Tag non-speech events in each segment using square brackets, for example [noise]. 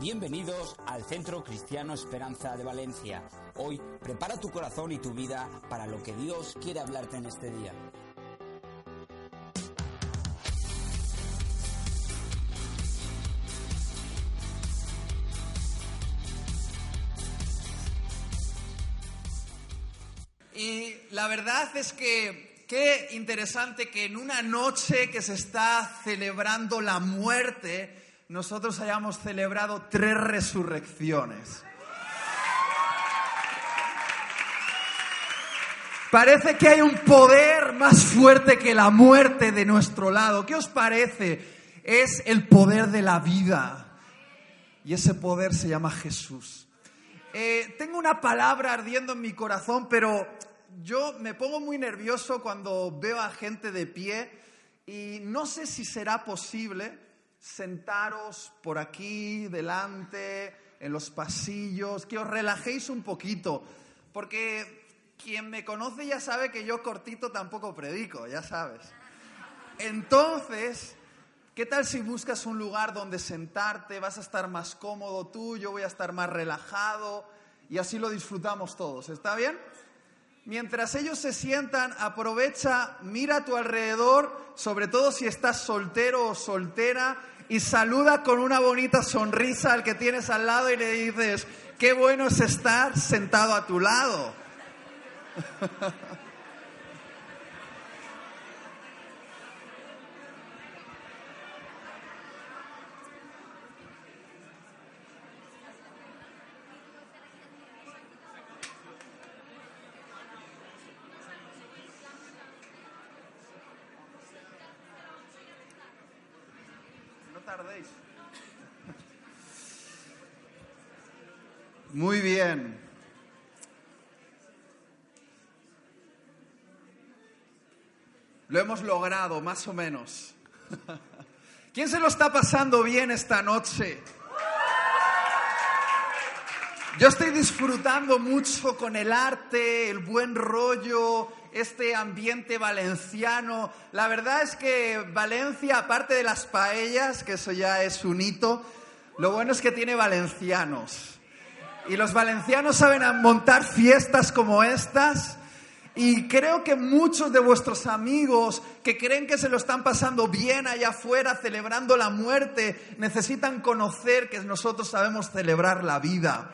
Bienvenidos al Centro Cristiano Esperanza de Valencia. Hoy prepara tu corazón y tu vida para lo que Dios quiere hablarte en este día. Y la verdad es que qué interesante que en una noche que se está celebrando la muerte, nosotros hayamos celebrado tres resurrecciones. Parece que hay un poder más fuerte que la muerte de nuestro lado. ¿Qué os parece? Es el poder de la vida. Y ese poder se llama Jesús. Eh, tengo una palabra ardiendo en mi corazón, pero yo me pongo muy nervioso cuando veo a gente de pie y no sé si será posible sentaros por aquí, delante, en los pasillos, que os relajéis un poquito, porque quien me conoce ya sabe que yo cortito tampoco predico, ya sabes. Entonces, ¿qué tal si buscas un lugar donde sentarte? Vas a estar más cómodo tú, yo voy a estar más relajado y así lo disfrutamos todos. ¿Está bien? Mientras ellos se sientan, aprovecha, mira a tu alrededor, sobre todo si estás soltero o soltera, y saluda con una bonita sonrisa al que tienes al lado y le dices, qué bueno es estar sentado a tu lado. [laughs] tardéis. Muy bien. Lo hemos logrado, más o menos. ¿Quién se lo está pasando bien esta noche? Yo estoy disfrutando mucho con el arte, el buen rollo, este ambiente valenciano. La verdad es que Valencia, aparte de las paellas, que eso ya es un hito, lo bueno es que tiene valencianos. Y los valencianos saben montar fiestas como estas. Y creo que muchos de vuestros amigos que creen que se lo están pasando bien allá afuera celebrando la muerte, necesitan conocer que nosotros sabemos celebrar la vida.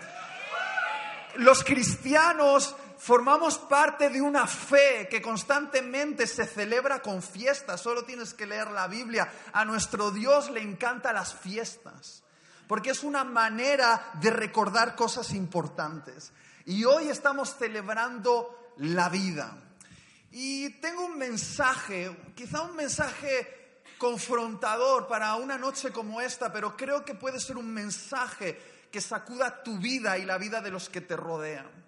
Los cristianos formamos parte de una fe que constantemente se celebra con fiestas. Solo tienes que leer la Biblia. A nuestro Dios le encantan las fiestas, porque es una manera de recordar cosas importantes. Y hoy estamos celebrando la vida. Y tengo un mensaje, quizá un mensaje confrontador para una noche como esta, pero creo que puede ser un mensaje que sacuda tu vida y la vida de los que te rodean.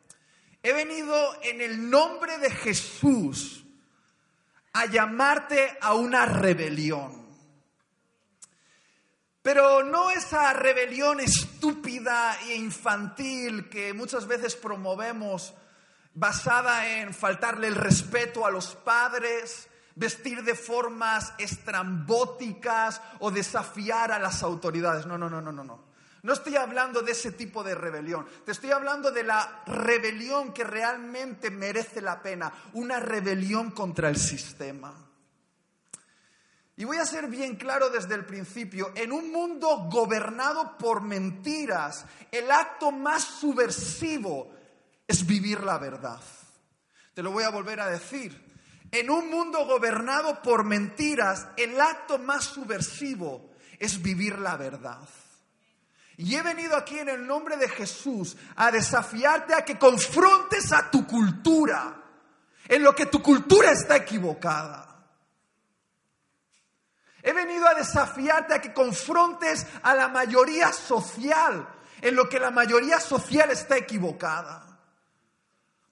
He venido en el nombre de Jesús a llamarte a una rebelión. Pero no esa rebelión estúpida e infantil que muchas veces promovemos, basada en faltarle el respeto a los padres, vestir de formas estrambóticas o desafiar a las autoridades. No, no, no, no, no, no. No estoy hablando de ese tipo de rebelión, te estoy hablando de la rebelión que realmente merece la pena, una rebelión contra el sistema. Y voy a ser bien claro desde el principio, en un mundo gobernado por mentiras, el acto más subversivo es vivir la verdad. Te lo voy a volver a decir. En un mundo gobernado por mentiras, el acto más subversivo es vivir la verdad. Y he venido aquí en el nombre de Jesús a desafiarte a que confrontes a tu cultura, en lo que tu cultura está equivocada. He venido a desafiarte a que confrontes a la mayoría social, en lo que la mayoría social está equivocada.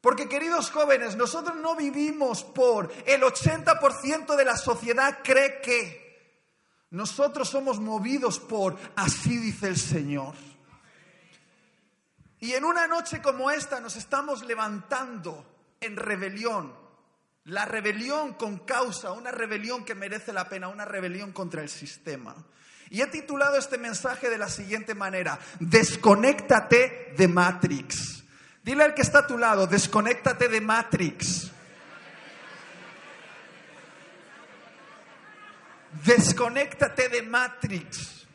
Porque queridos jóvenes, nosotros no vivimos por el 80% de la sociedad cree que. Nosotros somos movidos por así dice el Señor. Y en una noche como esta nos estamos levantando en rebelión La rebelión con causa, una rebelión que merece la pena, una rebelión contra el sistema. Y he titulado este mensaje de la siguiente manera, desconéctate de Matrix. Dile al que está a tu lado, desconéctate de Matrix. Desconéctate de Matrix.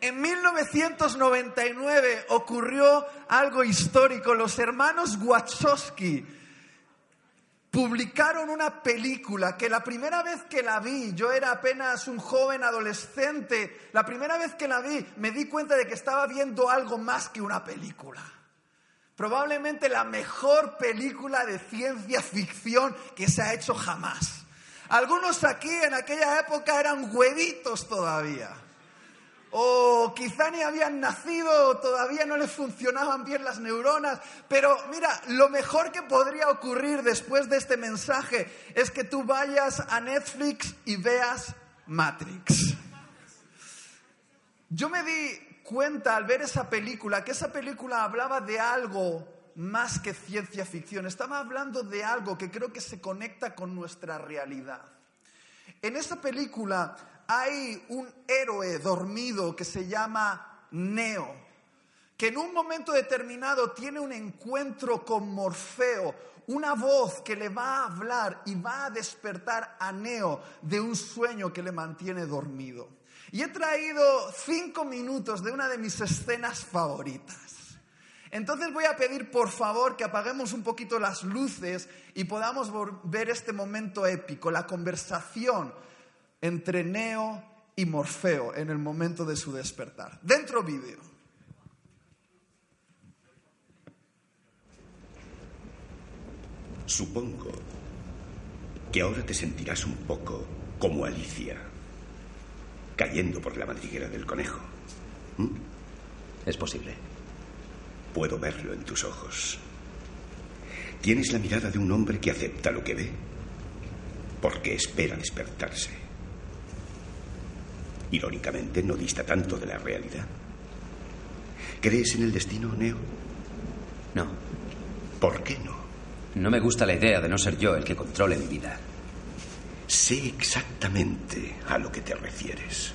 En 1999 ocurrió algo histórico. Los hermanos Wachowski publicaron una película que la primera vez que la vi, yo era apenas un joven adolescente, la primera vez que la vi me di cuenta de que estaba viendo algo más que una película. Probablemente la mejor película de ciencia ficción que se ha hecho jamás. Algunos aquí en aquella época eran huevitos todavía o quizá ni habían nacido, todavía no les funcionaban bien las neuronas, pero mira, lo mejor que podría ocurrir después de este mensaje es que tú vayas a Netflix y veas Matrix. Yo me di cuenta al ver esa película que esa película hablaba de algo más que ciencia ficción, estaba hablando de algo que creo que se conecta con nuestra realidad. En esa película hay un héroe dormido que se llama Neo, que en un momento determinado tiene un encuentro con Morfeo, una voz que le va a hablar y va a despertar a Neo de un sueño que le mantiene dormido. Y he traído cinco minutos de una de mis escenas favoritas. Entonces voy a pedir por favor que apaguemos un poquito las luces y podamos ver este momento épico, la conversación entre Neo y Morfeo en el momento de su despertar. Dentro vídeo. Supongo que ahora te sentirás un poco como Alicia, cayendo por la madriguera del conejo. ¿Mm? Es posible. Puedo verlo en tus ojos. Tienes la mirada de un hombre que acepta lo que ve, porque espera despertarse. Irónicamente, no dista tanto de la realidad. ¿Crees en el destino, Neo? No. ¿Por qué no? No me gusta la idea de no ser yo el que controle mi vida. Sé exactamente a lo que te refieres.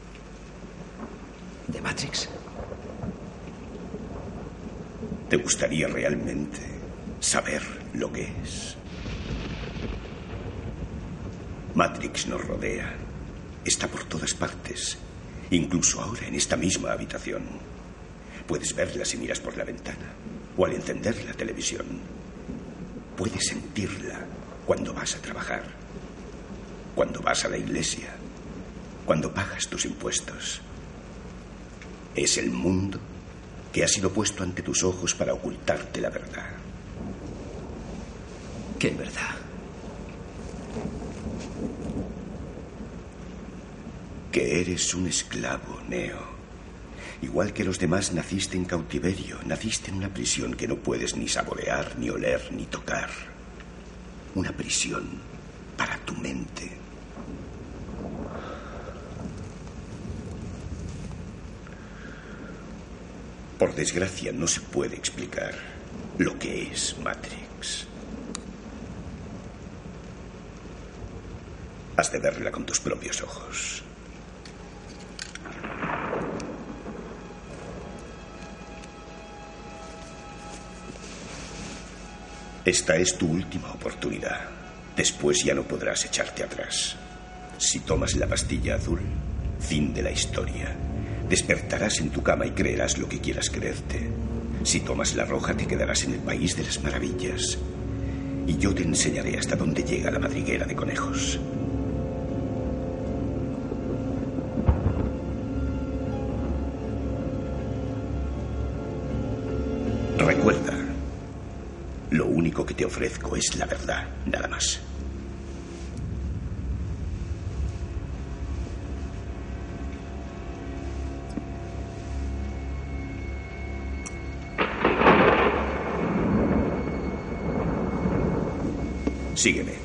¿De Matrix? ¿Te gustaría realmente saber lo que es? Matrix nos rodea. Está por todas partes, incluso ahora en esta misma habitación. Puedes verla si miras por la ventana o al encender la televisión. Puedes sentirla cuando vas a trabajar, cuando vas a la iglesia, cuando pagas tus impuestos. Es el mundo que ha sido puesto ante tus ojos para ocultarte la verdad. ¿Qué verdad? que eres un esclavo, Neo. Igual que los demás, naciste en cautiverio, naciste en una prisión que no puedes ni saborear, ni oler, ni tocar. Una prisión para tu mente. Por desgracia, no se puede explicar lo que es Matrix. Has de verla con tus propios ojos. Esta es tu última oportunidad. Después ya no podrás echarte atrás. Si tomas la pastilla azul, fin de la historia. Despertarás en tu cama y creerás lo que quieras creerte. Si tomas la roja, te quedarás en el país de las maravillas. Y yo te enseñaré hasta dónde llega la madriguera de conejos. Recuerda, lo único que te ofrezco es la verdad, nada más. Sígueme.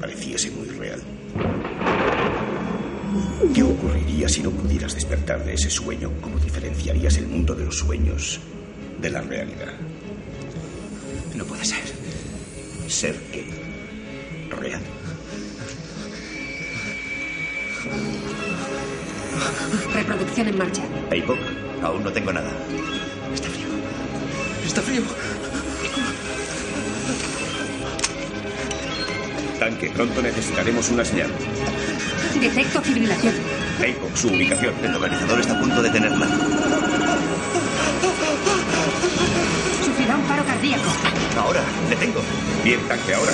Pareciese muy real? ¿Qué ocurriría si no pudieras despertar de ese sueño? ¿Cómo diferenciarías el mundo de los sueños de la realidad? No puede ser. ¿Ser qué? ¿Real? Reproducción en marcha. Aypok, Aún no tengo nada. Está frío. Está frío. Tanque, pronto necesitaremos una señal. Detecto fibrilación. Aypok, su ubicación. El localizador está a punto de tenerla. Sufrirá un paro cardíaco. Ahora, le tengo. Bien, tanque, ahora.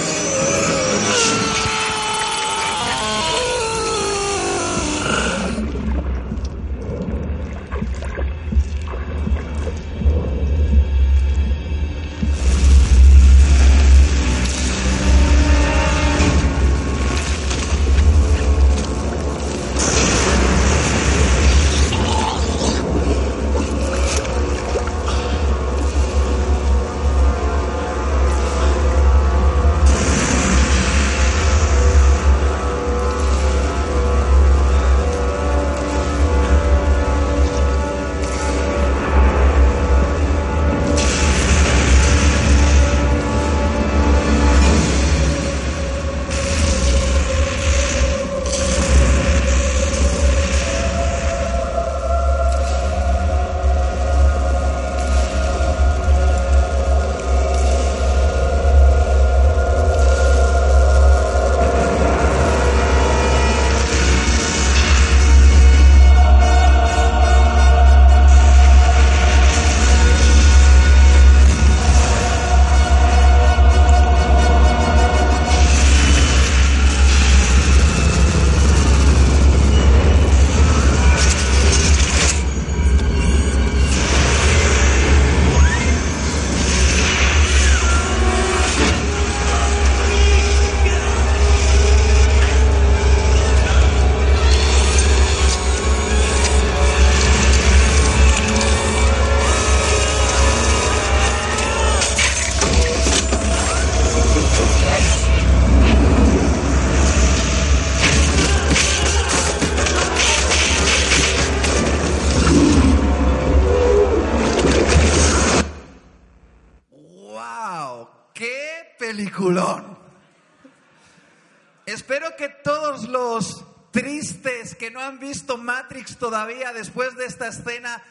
Escena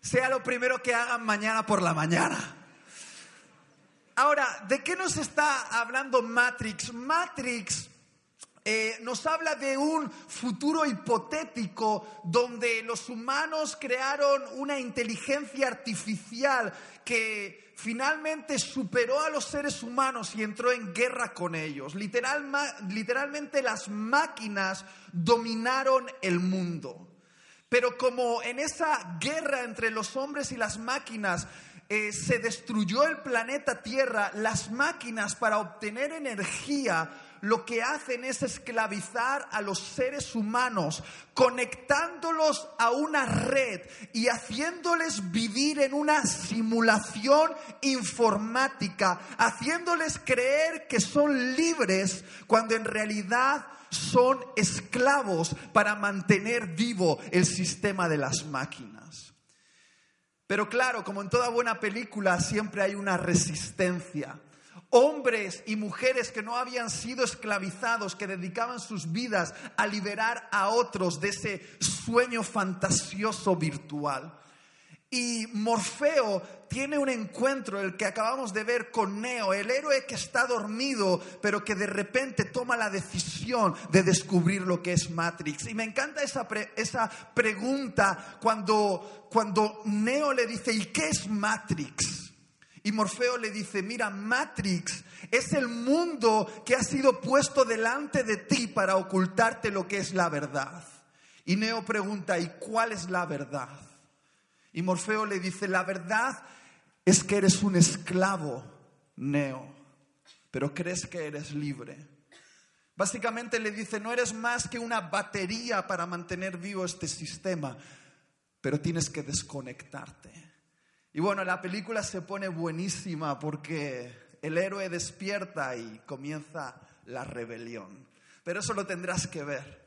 sea lo primero que hagan mañana por la mañana. Ahora, ¿de qué nos está hablando Matrix? Matrix eh, nos habla de un futuro hipotético donde los humanos crearon una inteligencia artificial que finalmente superó a los seres humanos y entró en guerra con ellos. Literal- literalmente las máquinas dominaron el mundo. Pero como en esa guerra entre los hombres y las máquinas eh, se destruyó el planeta Tierra, las máquinas para obtener energía lo que hacen es esclavizar a los seres humanos, conectándolos a una red y haciéndoles vivir en una simulación informática, haciéndoles creer que son libres cuando en realidad son esclavos para mantener vivo el sistema de las máquinas. Pero claro, como en toda buena película, siempre hay una resistencia. Hombres y mujeres que no habían sido esclavizados, que dedicaban sus vidas a liberar a otros de ese sueño fantasioso virtual. Y Morfeo tiene un encuentro, el que acabamos de ver con Neo, el héroe que está dormido, pero que de repente toma la decisión de descubrir lo que es Matrix. Y me encanta esa, esa pregunta cuando, cuando Neo le dice, ¿y qué es Matrix? Y Morfeo le dice, mira, Matrix es el mundo que ha sido puesto delante de ti para ocultarte lo que es la verdad. Y Neo pregunta, ¿y cuál es la verdad? Y Morfeo le dice, la verdad es que eres un esclavo, Neo, pero crees que eres libre. Básicamente le dice, no eres más que una batería para mantener vivo este sistema, pero tienes que desconectarte. Y bueno, la película se pone buenísima porque el héroe despierta y comienza la rebelión. Pero eso lo tendrás que ver.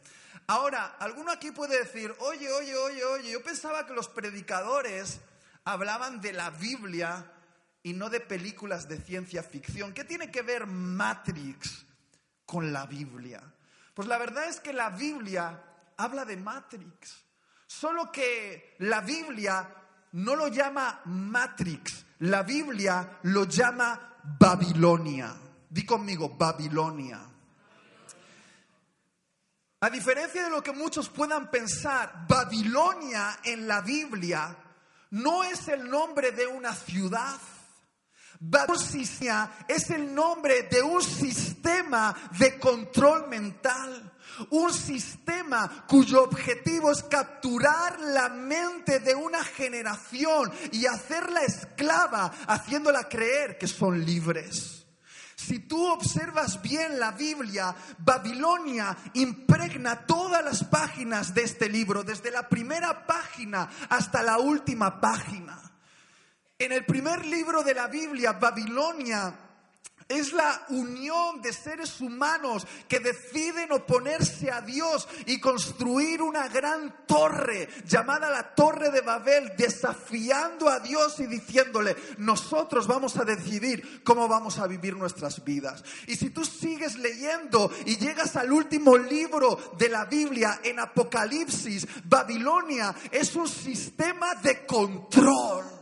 Ahora, alguno aquí puede decir, oye, oye, oye, oye, yo pensaba que los predicadores hablaban de la Biblia y no de películas de ciencia ficción. ¿Qué tiene que ver Matrix con la Biblia? Pues la verdad es que la Biblia habla de Matrix. Solo que la Biblia no lo llama Matrix, la Biblia lo llama Babilonia. Di conmigo, Babilonia. A diferencia de lo que muchos puedan pensar, Babilonia en la Biblia no es el nombre de una ciudad. Babilonia es el nombre de un sistema de control mental. Un sistema cuyo objetivo es capturar la mente de una generación y hacerla esclava, haciéndola creer que son libres. Si tú observas bien la Biblia, Babilonia impregna todas las páginas de este libro, desde la primera página hasta la última página. En el primer libro de la Biblia, Babilonia es la unión de seres humanos que deciden oponerse a Dios y construir una gran torre llamada la Torre de Babel, desafiando a Dios y diciéndole, nosotros vamos a decidir cómo vamos a vivir nuestras vidas. Y si tú sigues leyendo y llegas al último libro de la Biblia, en Apocalipsis, Babilonia es un sistema de control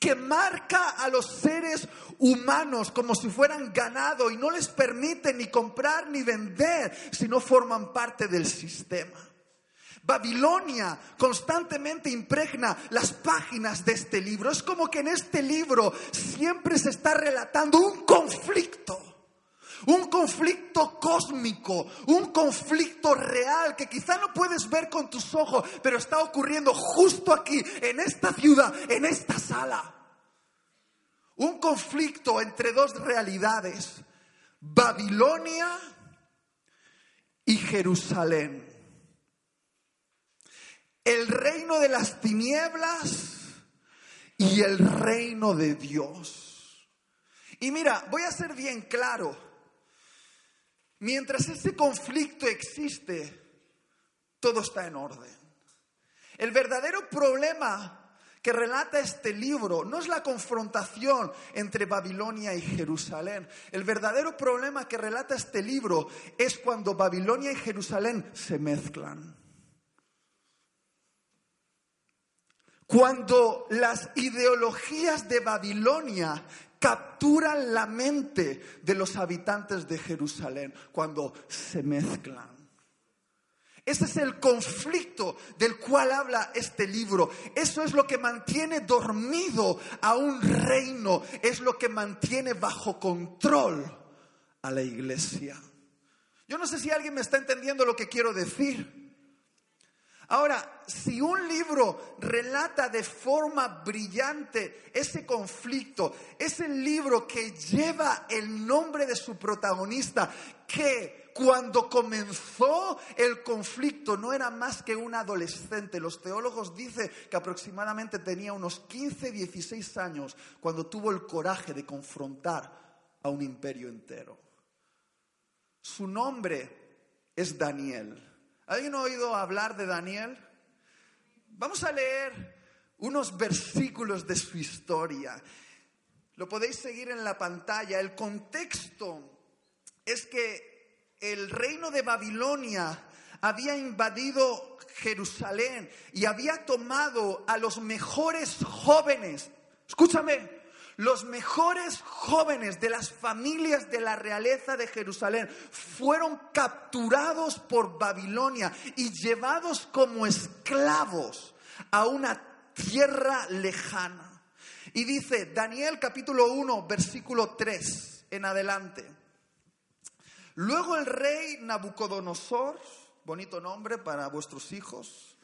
que marca a los seres humanos como si fueran ganado y no les permite ni comprar ni vender si no forman parte del sistema. Babilonia constantemente impregna las páginas de este libro. Es como que en este libro siempre se está relatando un conflicto. Un conflicto cósmico, un conflicto real que quizá no puedes ver con tus ojos, pero está ocurriendo justo aquí, en esta ciudad, en esta sala. Un conflicto entre dos realidades, Babilonia y Jerusalén. El reino de las tinieblas y el reino de Dios. Y mira, voy a ser bien claro. Mientras ese conflicto existe, todo está en orden. El verdadero problema que relata este libro no es la confrontación entre Babilonia y Jerusalén. El verdadero problema que relata este libro es cuando Babilonia y Jerusalén se mezclan. Cuando las ideologías de Babilonia capturan la mente de los habitantes de Jerusalén, cuando se mezclan. Ese es el conflicto del cual habla este libro. Eso es lo que mantiene dormido a un reino, es lo que mantiene bajo control a la iglesia. Yo no sé si alguien me está entendiendo lo que quiero decir. Ahora, si un libro relata de forma brillante ese conflicto, es el libro que lleva el nombre de su protagonista, que cuando comenzó el conflicto no era más que un adolescente. Los teólogos dicen que aproximadamente tenía unos 15, 16 años cuando tuvo el coraje de confrontar a un imperio entero. Su nombre es Daniel. ¿Alguien ha oído hablar de Daniel? Vamos a leer unos versículos de su historia. Lo podéis seguir en la pantalla. El contexto es que el reino de Babilonia había invadido Jerusalén y había tomado a los mejores jóvenes, escúchame, los mejores jóvenes de las familias de la realeza de Jerusalén fueron capturados por Babilonia y llevados como esclavos a una tierra lejana. Y dice Daniel capítulo 1, versículo 3 en adelante. Luego el rey Nabucodonosor, bonito nombre para vuestros hijos,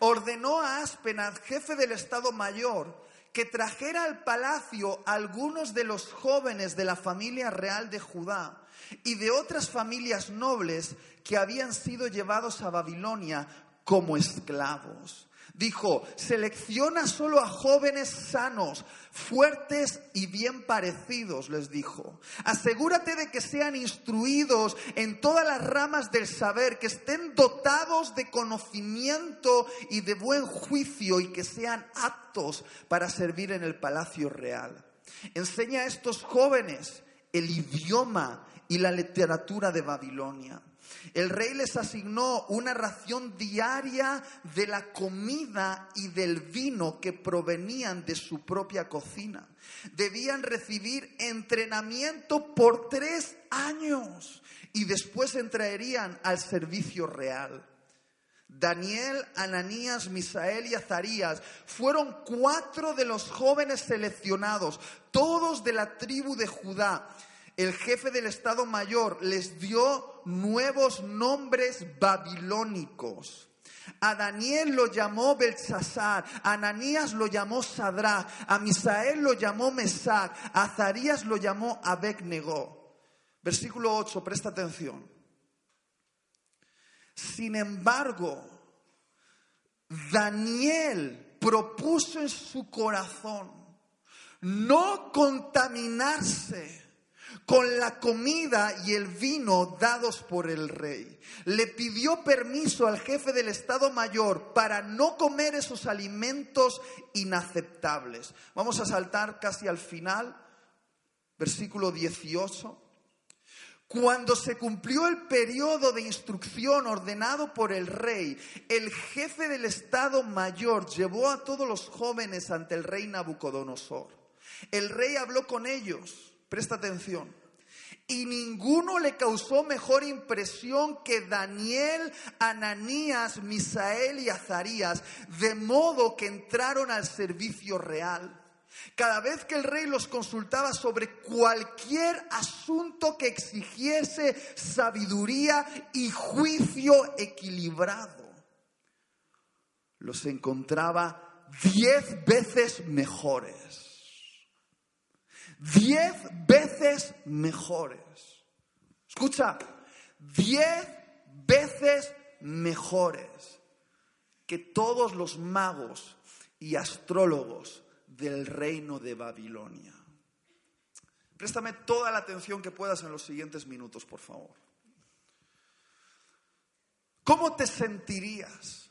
ordenó a Aspenaz, jefe del Estado Mayor, que trajera al palacio algunos de los jóvenes de la familia real de Judá y de otras familias nobles que habían sido llevados a Babilonia como esclavos. Dijo, selecciona solo a jóvenes sanos, fuertes y bien parecidos, les dijo. Asegúrate de que sean instruidos en todas las ramas del saber, que estén dotados de conocimiento y de buen juicio y que sean aptos para servir en el palacio real. Enseña a estos jóvenes el idioma y la literatura de Babilonia. El rey les asignó una ración diaria de la comida y del vino que provenían de su propia cocina. Debían recibir entrenamiento por tres años y después entrarían al servicio real. Daniel, Ananías, Misael y Azarías fueron cuatro de los jóvenes seleccionados, todos de la tribu de Judá el jefe del Estado Mayor les dio nuevos nombres babilónicos. A Daniel lo llamó Belsasar, a Ananías lo llamó Sadrá, a Misael lo llamó Mesac, a Azarías lo llamó Abednego. Versículo 8, presta atención. Sin embargo, Daniel propuso en su corazón no contaminarse con la comida y el vino dados por el rey. Le pidió permiso al jefe del Estado Mayor para no comer esos alimentos inaceptables. Vamos a saltar casi al final, versículo 18. Cuando se cumplió el periodo de instrucción ordenado por el rey, el jefe del Estado Mayor llevó a todos los jóvenes ante el rey Nabucodonosor. El rey habló con ellos Presta atención. Y ninguno le causó mejor impresión que Daniel, Ananías, Misael y Azarías, de modo que entraron al servicio real. Cada vez que el rey los consultaba sobre cualquier asunto que exigiese sabiduría y juicio equilibrado, los encontraba diez veces mejores diez veces mejores. Escucha, diez veces mejores que todos los magos y astrólogos del reino de Babilonia. Préstame toda la atención que puedas en los siguientes minutos, por favor. ¿Cómo te sentirías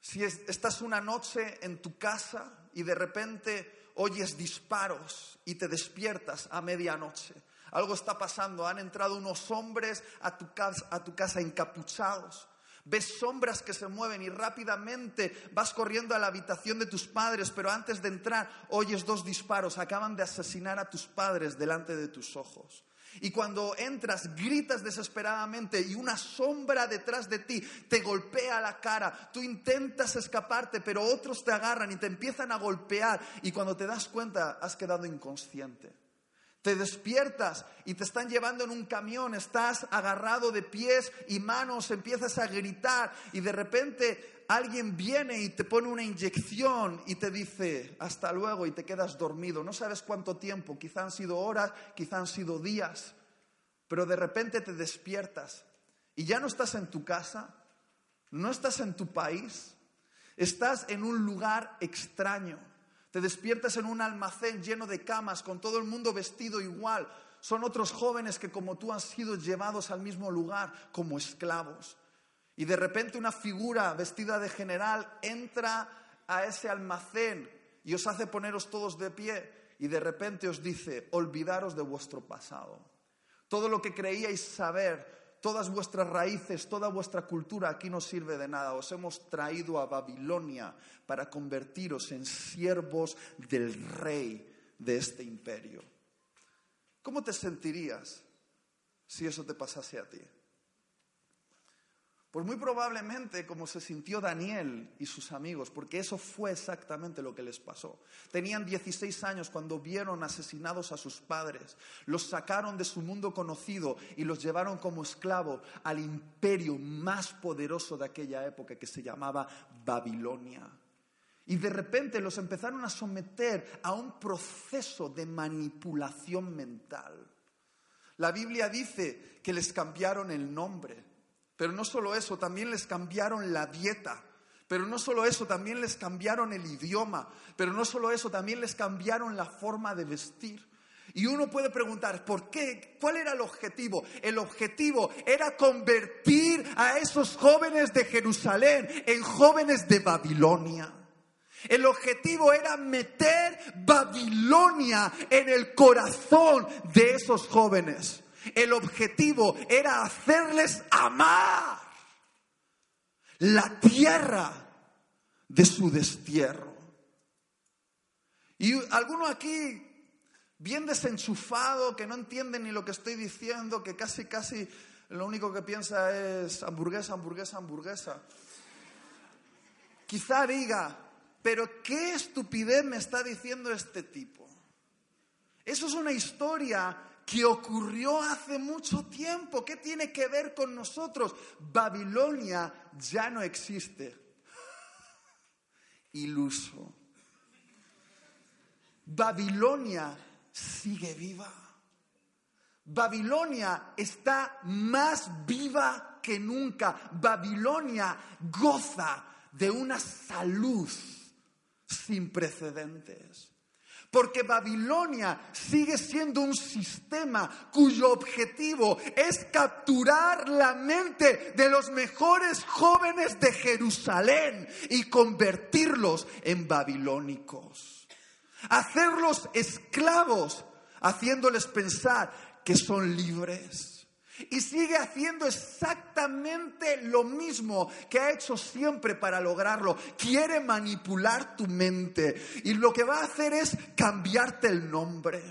si estás una noche en tu casa y de repente oyes disparos y te despiertas a medianoche. Algo está pasando, han entrado unos hombres a tu casa, a tu casa encapuchados. Ves sombras que se mueven y rápidamente vas corriendo a la habitación de tus padres, pero antes de entrar oyes dos disparos, acaban de asesinar a tus padres delante de tus ojos. Y cuando entras, gritas desesperadamente y una sombra detrás de ti te golpea la cara. Tú intentas escaparte, pero otros te agarran y te empiezan a golpear. Y cuando te das cuenta, has quedado inconsciente. Te despiertas y te están llevando en un camión, estás agarrado de pies y manos, empiezas a gritar y de repente alguien viene y te pone una inyección y te dice hasta luego y te quedas dormido. No sabes cuánto tiempo, quizá han sido horas, quizá han sido días, pero de repente te despiertas y ya no estás en tu casa, no estás en tu país, estás en un lugar extraño. Te despiertas en un almacén lleno de camas, con todo el mundo vestido igual. Son otros jóvenes que como tú han sido llevados al mismo lugar como esclavos. Y de repente una figura vestida de general entra a ese almacén y os hace poneros todos de pie y de repente os dice, olvidaros de vuestro pasado. Todo lo que creíais saber, todas vuestras raíces, toda vuestra cultura aquí no sirve de nada. Os hemos traído a Babilonia para convertiros en siervos del rey de este imperio. ¿Cómo te sentirías si eso te pasase a ti? Pues muy probablemente como se sintió Daniel y sus amigos, porque eso fue exactamente lo que les pasó. Tenían 16 años cuando vieron asesinados a sus padres, los sacaron de su mundo conocido y los llevaron como esclavo al imperio más poderoso de aquella época que se llamaba Babilonia. Y de repente los empezaron a someter a un proceso de manipulación mental. La Biblia dice que les cambiaron el nombre pero no solo eso, también les cambiaron la dieta. Pero no solo eso, también les cambiaron el idioma. Pero no solo eso, también les cambiaron la forma de vestir. Y uno puede preguntar, ¿por qué? ¿Cuál era el objetivo? El objetivo era convertir a esos jóvenes de Jerusalén en jóvenes de Babilonia. El objetivo era meter Babilonia en el corazón de esos jóvenes. El objetivo era hacerles amar la tierra de su destierro. Y alguno aquí, bien desenchufado, que no entiende ni lo que estoy diciendo, que casi, casi lo único que piensa es hamburguesa, hamburguesa, hamburguesa. Quizá diga, pero qué estupidez me está diciendo este tipo. Eso es una historia que ocurrió hace mucho tiempo. ¿Qué tiene que ver con nosotros? Babilonia ya no existe. [laughs] Iluso. Babilonia sigue viva. Babilonia está más viva que nunca. Babilonia goza de una salud sin precedentes. Porque Babilonia sigue siendo un sistema cuyo objetivo es capturar la mente de los mejores jóvenes de Jerusalén y convertirlos en babilónicos. Hacerlos esclavos, haciéndoles pensar que son libres. Y sigue haciendo exactamente lo mismo que ha hecho siempre para lograrlo. Quiere manipular tu mente. Y lo que va a hacer es cambiarte el nombre.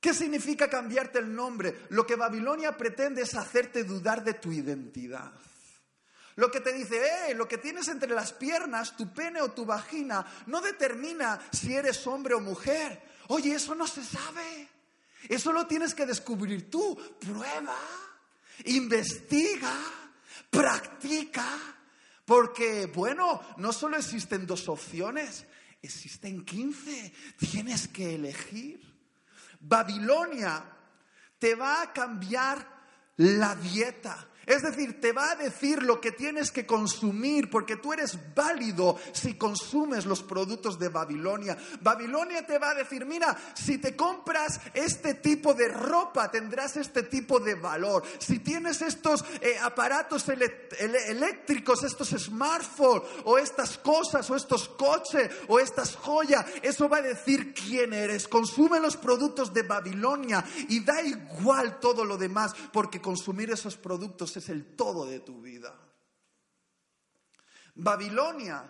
¿Qué significa cambiarte el nombre? Lo que Babilonia pretende es hacerte dudar de tu identidad. Lo que te dice, eh, lo que tienes entre las piernas, tu pene o tu vagina, no determina si eres hombre o mujer. Oye, eso no se sabe. Eso lo tienes que descubrir tú. Prueba, investiga, practica. Porque, bueno, no solo existen dos opciones, existen quince. Tienes que elegir. Babilonia te va a cambiar la dieta. Es decir, te va a decir lo que tienes que consumir porque tú eres válido si consumes los productos de Babilonia. Babilonia te va a decir, mira, si te compras este tipo de ropa tendrás este tipo de valor. Si tienes estos eh, aparatos eléctricos, estos smartphones o estas cosas o estos coches o estas joyas, eso va a decir quién eres. Consume los productos de Babilonia y da igual todo lo demás porque consumir esos productos es el todo de tu vida. Babilonia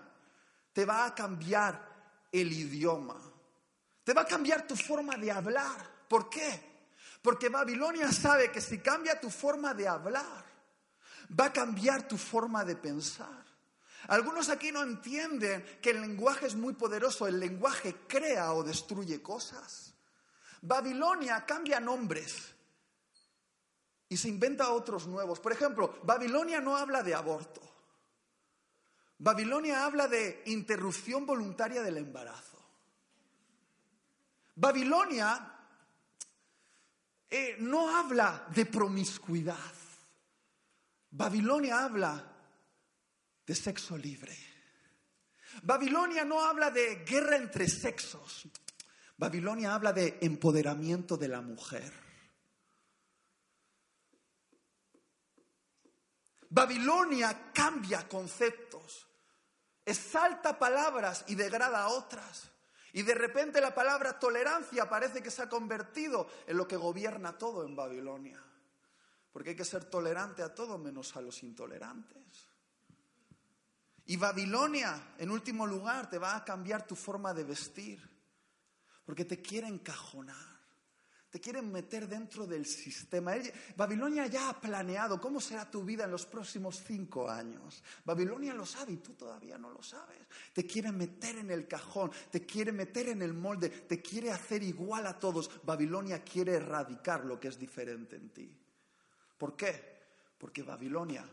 te va a cambiar el idioma, te va a cambiar tu forma de hablar. ¿Por qué? Porque Babilonia sabe que si cambia tu forma de hablar, va a cambiar tu forma de pensar. Algunos aquí no entienden que el lenguaje es muy poderoso, el lenguaje crea o destruye cosas. Babilonia cambia nombres, y se inventa otros nuevos. Por ejemplo, Babilonia no habla de aborto. Babilonia habla de interrupción voluntaria del embarazo. Babilonia eh, no habla de promiscuidad. Babilonia habla de sexo libre. Babilonia no habla de guerra entre sexos. Babilonia habla de empoderamiento de la mujer. Babilonia cambia conceptos, exalta palabras y degrada otras. Y de repente la palabra tolerancia parece que se ha convertido en lo que gobierna todo en Babilonia. Porque hay que ser tolerante a todo menos a los intolerantes. Y Babilonia, en último lugar, te va a cambiar tu forma de vestir. Porque te quiere encajonar. Te quieren meter dentro del sistema. Babilonia ya ha planeado cómo será tu vida en los próximos cinco años. Babilonia lo sabe y tú todavía no lo sabes. Te quiere meter en el cajón, te quiere meter en el molde, te quiere hacer igual a todos. Babilonia quiere erradicar lo que es diferente en ti. ¿Por qué? Porque Babilonia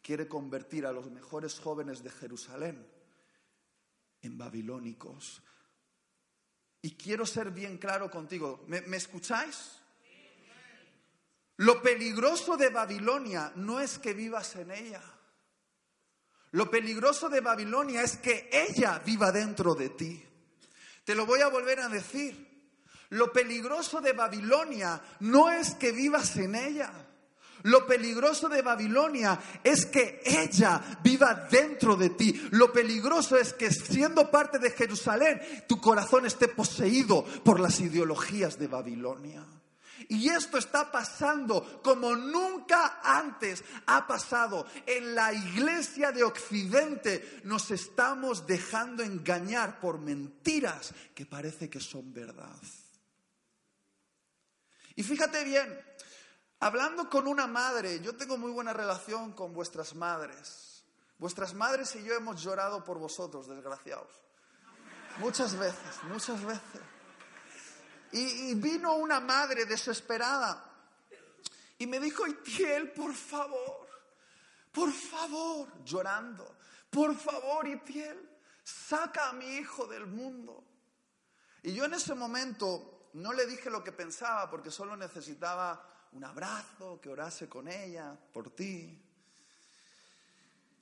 quiere convertir a los mejores jóvenes de Jerusalén en babilónicos y quiero ser bien claro contigo. ¿Me, escucháis? Lo peligroso de Babilonia no es que vivas en ella. Lo peligroso de Babilonia es que ella viva dentro de ti. Te lo voy a volver a decir. Lo peligroso de Babilonia no es que vivas en ella. Lo peligroso de Babilonia es que ella viva dentro de ti. Lo peligroso es que siendo parte de Jerusalén, tu corazón esté poseído por las ideologías de Babilonia. Y esto está pasando como nunca antes ha pasado. En la iglesia de Occidente nos estamos dejando engañar por mentiras que parece que son verdad. Y fíjate bien, Hablando con una madre, yo tengo muy buena relación con vuestras madres. Vuestras madres y yo hemos llorado por vosotros, desgraciados. Muchas veces, muchas veces. Y, vino una madre desesperada y me dijo, Itiel, por favor, por favor, llorando, por favor, Itiel, saca a mi hijo del mundo. Y yo en ese momento no le dije lo que pensaba porque solo necesitaba un abrazo, que orase con ella por ti.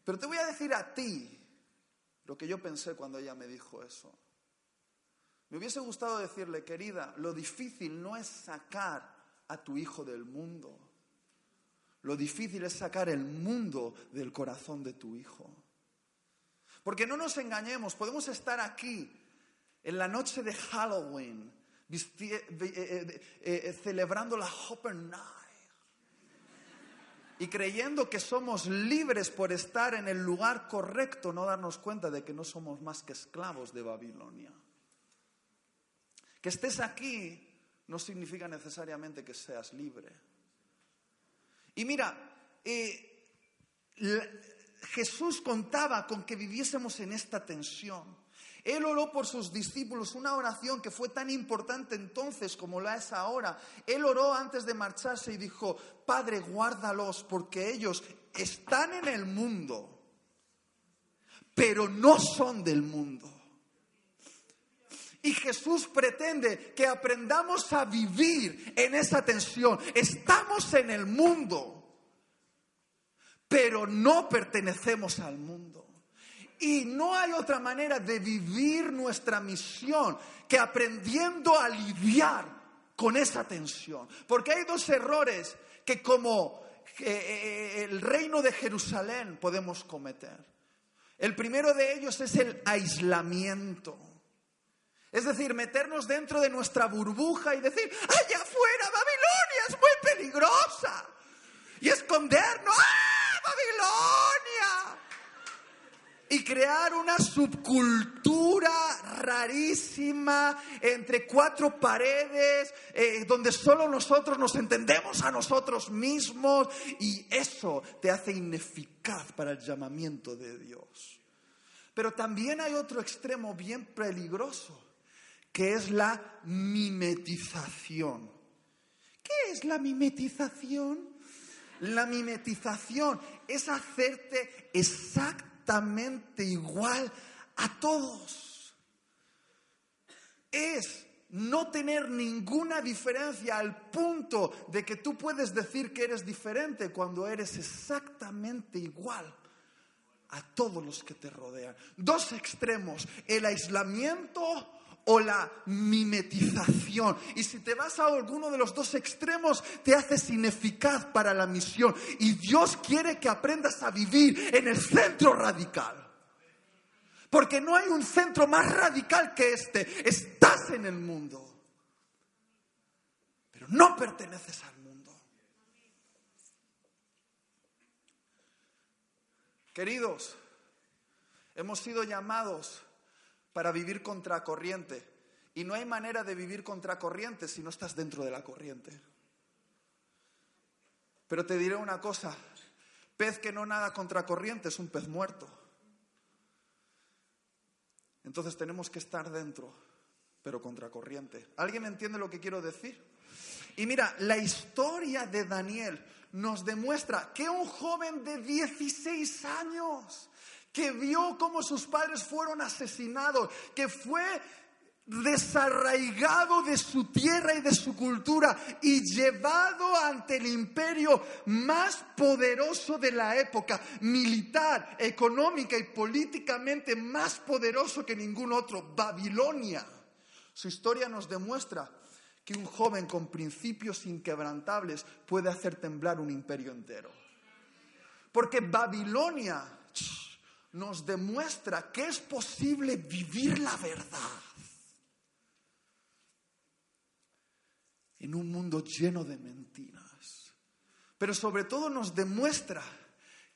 Pero te voy a decir a ti lo que yo pensé cuando ella me dijo eso. Me hubiese gustado decirle, querida, lo difícil no es sacar a tu hijo del mundo. Lo difícil es sacar el mundo del corazón de tu hijo. Porque no nos engañemos, podemos estar aquí en la noche de Halloween eh, eh, eh, celebrando la Hopper Night y creyendo que somos libres por estar en el lugar correcto, no darnos cuenta de que no somos más que esclavos de Babilonia. Que estés aquí no significa necesariamente que seas libre. Y mira, Jesús contaba con que viviésemos en esta tensión. Él oró por sus discípulos una oración que fue tan importante entonces como la es ahora. Él oró antes de marcharse y dijo, Padre, guárdalos porque ellos están en el mundo, pero no son del mundo. Y Jesús pretende que aprendamos a vivir en esa tensión. Estamos en el mundo, pero no pertenecemos al mundo. Y no hay otra manera de vivir nuestra misión que aprendiendo a lidiar con esa tensión. Porque hay dos errores que como eh, eh, el reino de Jerusalén podemos cometer. El primero de ellos es el aislamiento. Es decir, meternos dentro de nuestra burbuja y decir, allá afuera Babilonia es muy peligrosa. Y escondernos, ¡ah, Babilonia! Y crear una subcultura rarísima entre cuatro paredes eh, donde solo nosotros nos entendemos a nosotros mismos y eso te hace ineficaz para el llamamiento de Dios. Pero también hay otro extremo bien peligroso, que es la mimetización. ¿Qué es la mimetización? La mimetización es hacerte exactamente exactamente igual a todos. Es no tener ninguna diferencia al punto de que tú puedes decir que eres diferente cuando eres exactamente igual a todos los que te rodean. Dos extremos, el aislamiento o la mimetización. Y si te vas a alguno de los dos extremos, te haces ineficaz para la misión. Y Dios quiere que aprendas a vivir en el centro radical. Porque no hay un centro más radical que este. Estás en el mundo. Pero no perteneces al mundo. Queridos, hemos sido llamados para vivir contracorriente. Y no hay manera de vivir contracorriente si no estás dentro de la corriente. Pero te diré una cosa, pez que no nada contracorriente es un pez muerto. Entonces tenemos que estar dentro, pero contracorriente. ¿Alguien entiende lo que quiero decir? Y mira, la historia de Daniel nos demuestra que un joven de 16 años, que vio cómo sus padres fueron asesinados, que fue desarraigado de su tierra y de su cultura y llevado ante el imperio más poderoso de la época, militar, económica y políticamente más poderoso que ningún otro, Babilonia. Su historia nos demuestra que un joven con principios inquebrantables puede hacer temblar un imperio entero. Porque Babilonia nos demuestra que es posible vivir la verdad en un mundo lleno de mentiras. Pero sobre todo nos demuestra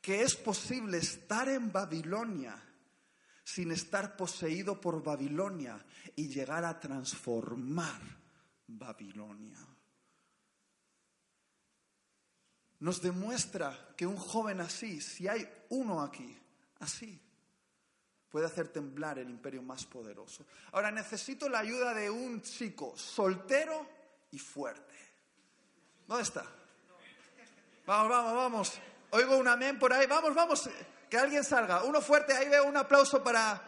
que es posible estar en Babilonia sin estar poseído por Babilonia y llegar a transformar Babilonia. Nos demuestra que un joven así, si hay uno aquí, así, puede hacer temblar el imperio más poderoso. Ahora necesito la ayuda de un chico soltero y fuerte. ¿Dónde está? Vamos, vamos, vamos. Oigo un amén por ahí. Vamos, vamos. Que alguien salga. Uno fuerte. Ahí veo un aplauso para...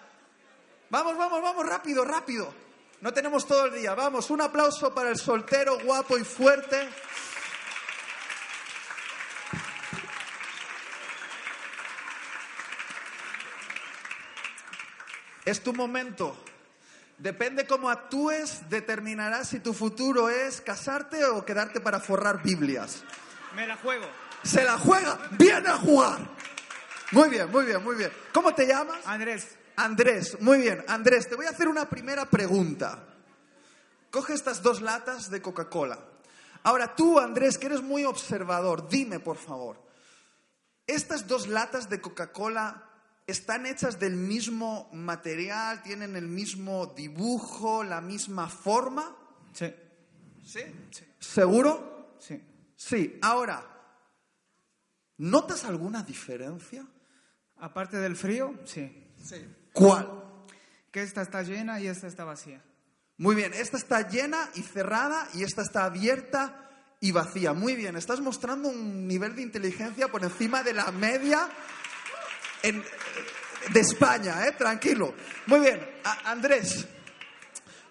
Vamos, vamos, vamos. Rápido, rápido. No tenemos todo el día. Vamos, un aplauso para el soltero guapo y fuerte. Es tu momento. Depende cómo actúes, determinará si tu futuro es casarte o quedarte para forrar Biblias. Me la juego. Se la juega, viene a jugar. Muy bien, muy bien, muy bien. ¿Cómo te llamas? Andrés, Andrés, muy bien. Andrés, te voy a hacer una primera pregunta. Coge estas dos latas de Coca-Cola. Ahora tú, Andrés, que eres muy observador, dime, por favor, ¿estas dos latas de Coca-Cola están hechas del mismo material, tienen el mismo dibujo, la misma forma? sí, ¿Sí? ¿Seguro? sí. Sí. Ahora, ¿notas alguna diferencia? Aparte del frío, sí. ¿Cuál? Que esta está llena y esta está vacía. Muy bien, esta está llena y cerrada y esta está abierta y vacía. Muy bien, estás mostrando un nivel de inteligencia por encima de la media en- de España, ¿eh? Tranquilo. Muy bien, A- Andrés,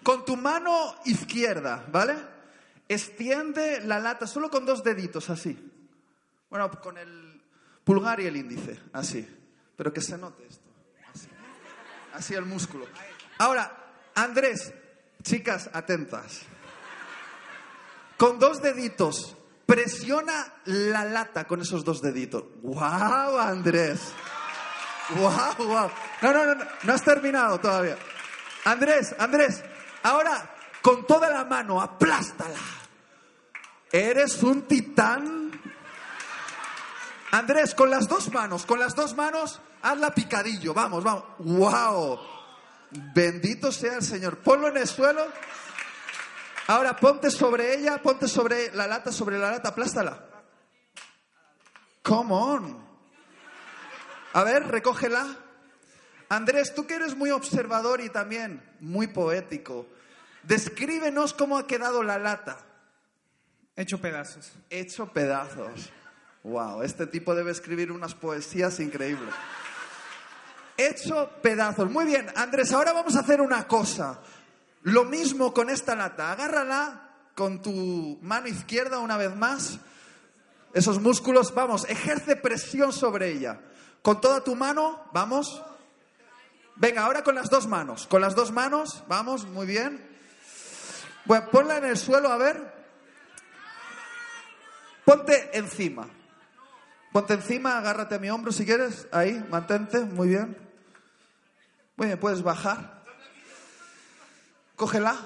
con tu mano izquierda, ¿vale? Extiende la lata solo con dos deditos, así. Bueno, con el pulgar y el índice, así. Pero que se note esto. Así, así el músculo. Ahora, Andrés, chicas, atentas. Con dos deditos, presiona la lata con esos dos deditos. ¡Guau, Andrés! ¡Guau, guau! No, no, no, no, no has terminado todavía. Andrés, Andrés, ahora con toda la mano, aplástala. Eres un titán. Andrés, con las dos manos, con las dos manos, hazla picadillo. Vamos, vamos. ¡Wow! Bendito sea el Señor. Ponlo en el suelo. Ahora ponte sobre ella, ponte sobre la lata, sobre la lata, aplástala. Come on. A ver, recógela. Andrés, tú que eres muy observador y también muy poético, descríbenos cómo ha quedado la lata. Hecho pedazos. Hecho pedazos. Wow, este tipo debe escribir unas poesías increíbles. Hecho pedazos. Muy bien, Andrés, ahora vamos a hacer una cosa. Lo mismo con esta lata. Agárrala con tu mano izquierda una vez más. Esos músculos, vamos, ejerce presión sobre ella. Con toda tu mano, vamos. Venga, ahora con las dos manos. Con las dos manos, vamos, muy bien. Bueno, ponla en el suelo, a ver. Ponte encima. Ponte encima, agárrate a mi hombro si quieres. Ahí, mantente, muy bien. Muy bien, puedes bajar. Cógela.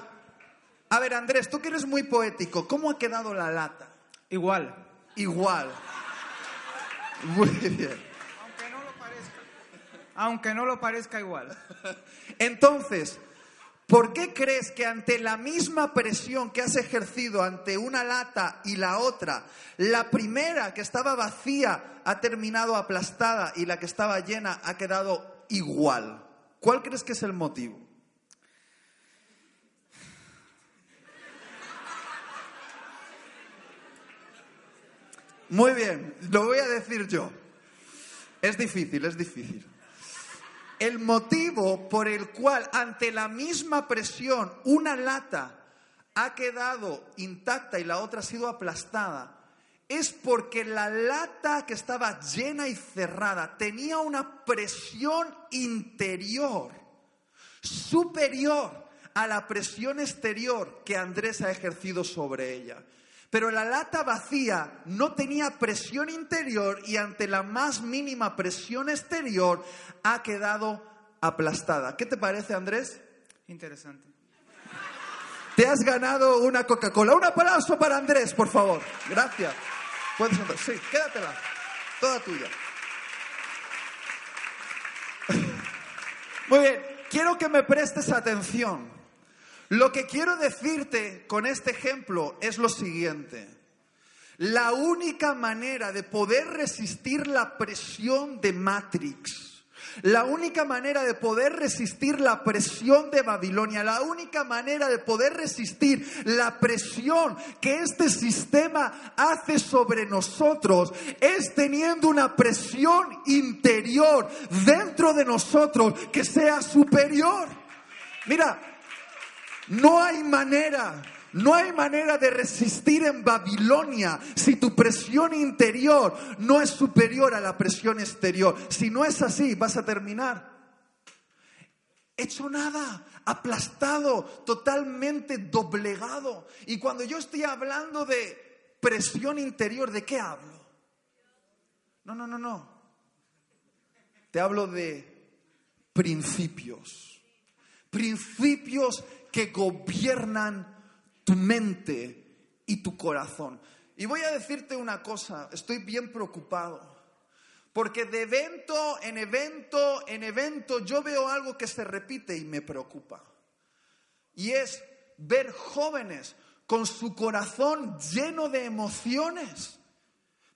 A ver, Andrés, tú que eres muy poético, ¿cómo ha quedado la lata? Igual. Igual. Muy bien. Aunque no lo parezca. Aunque no lo parezca igual. [laughs] Entonces, ¿por qué crees que ante la misma presión que has ejercido ante una lata y la otra, la primera que estaba vacía ha terminado aplastada y la que estaba llena ha quedado igual? ¿Cuál crees que es el motivo? Muy bien, lo voy a decir yo. Es difícil, es difícil. El motivo por el cual ante la misma presión una lata ha quedado intacta y la otra ha sido aplastada es porque la lata que estaba llena y cerrada tenía una presión interior superior a la presión exterior que Andrés ha ejercido sobre ella. Pero la lata vacía no tenía presión interior y ante la más mínima presión exterior ha quedado aplastada. ¿Qué te parece, Andrés? Interesante. Te has ganado una Coca-Cola. Un aplauso para Andrés, por favor. Gracias. Puedes entrar. Sí, quédatela. Toda tuya. [laughs] Muy bien. Quiero que me prestes atención. Lo que quiero decirte con este ejemplo es lo siguiente. La única manera de poder resistir la presión de Matrix, la única manera de poder resistir la presión de Babilonia, la única manera de poder resistir la presión que este sistema hace sobre nosotros es teniendo una presión interior dentro de nosotros que sea superior. Mira, no hay manera, no hay manera de resistir en Babilonia si tu presión interior no es superior a la presión exterior. Si no es así, vas a terminar hecho nada, aplastado, totalmente doblegado. Y cuando yo estoy hablando de presión interior, ¿de qué hablo? No, no, no, no. Te hablo de principios. Principios que gobiernan tu mente y tu corazón. Y voy a decirte una cosa, estoy bien preocupado. Porque de evento en evento en evento yo veo algo que se repite y me preocupa. Y es ver jóvenes con su corazón lleno de emociones,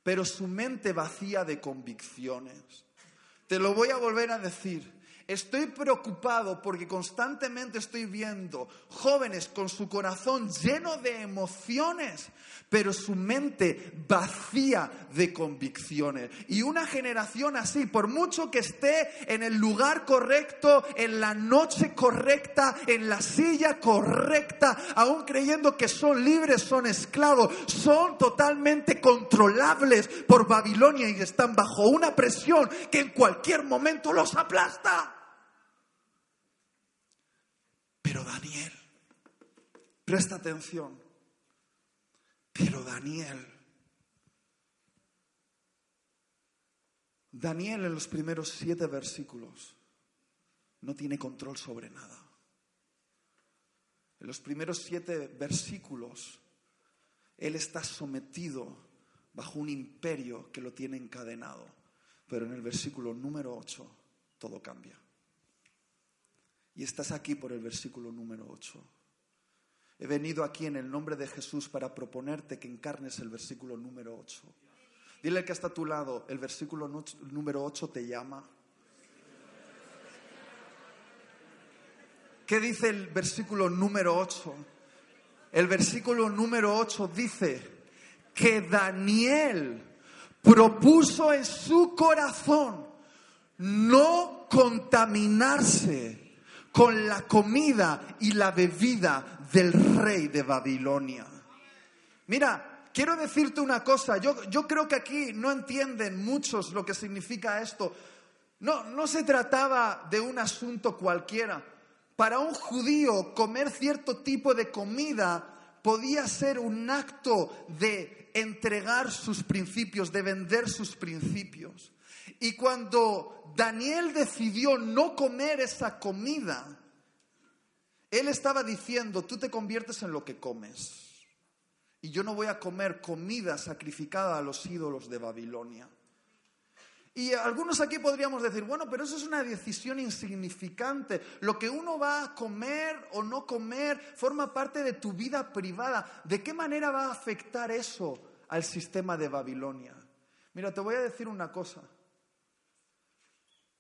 pero su mente vacía de convicciones. Te lo voy a volver a decir. Estoy preocupado porque constantemente estoy viendo jóvenes con su corazón lleno de emociones, pero su mente vacía de convicciones. Y una generación así, por mucho que esté en el lugar correcto, en la noche correcta, en la silla correcta, aún creyendo que son libres, son esclavos, son totalmente controlables por Babilonia y están bajo una presión que en cualquier momento los aplasta. Pero Daniel, presta atención, pero Daniel, Daniel en los primeros siete versículos no tiene control sobre nada. En los primeros siete versículos, él está sometido bajo un imperio que lo tiene encadenado. Pero en el versículo número 8 todo cambia. Y estás aquí por el versículo número 8. He venido aquí en el nombre de Jesús para proponerte que encarnes el versículo número 8. Dile al que está a tu lado, el versículo número 8 te llama. ¿Qué dice el versículo número 8? El versículo número 8 dice que Daniel propuso en su corazón no contaminarse con la comida y la bebida del rey de Babilonia. Mira, quiero decirte una cosa, yo, yo creo que aquí no entienden muchos lo que significa esto. No, no se trataba de un asunto cualquiera. Para un judío comer cierto tipo de comida podía ser un acto de entregar sus principios, de vender sus principios. Y cuando Daniel decidió no comer esa comida, él estaba diciendo, tú te conviertes en lo que comes. Y yo no voy a comer comida sacrificada a los ídolos de Babilonia. Y algunos aquí podríamos decir, bueno, pero eso es una decisión insignificante. Lo que uno va a comer o no comer forma parte de tu vida privada. ¿De qué manera va a afectar eso al sistema de Babilonia? Mira, te voy a decir una cosa.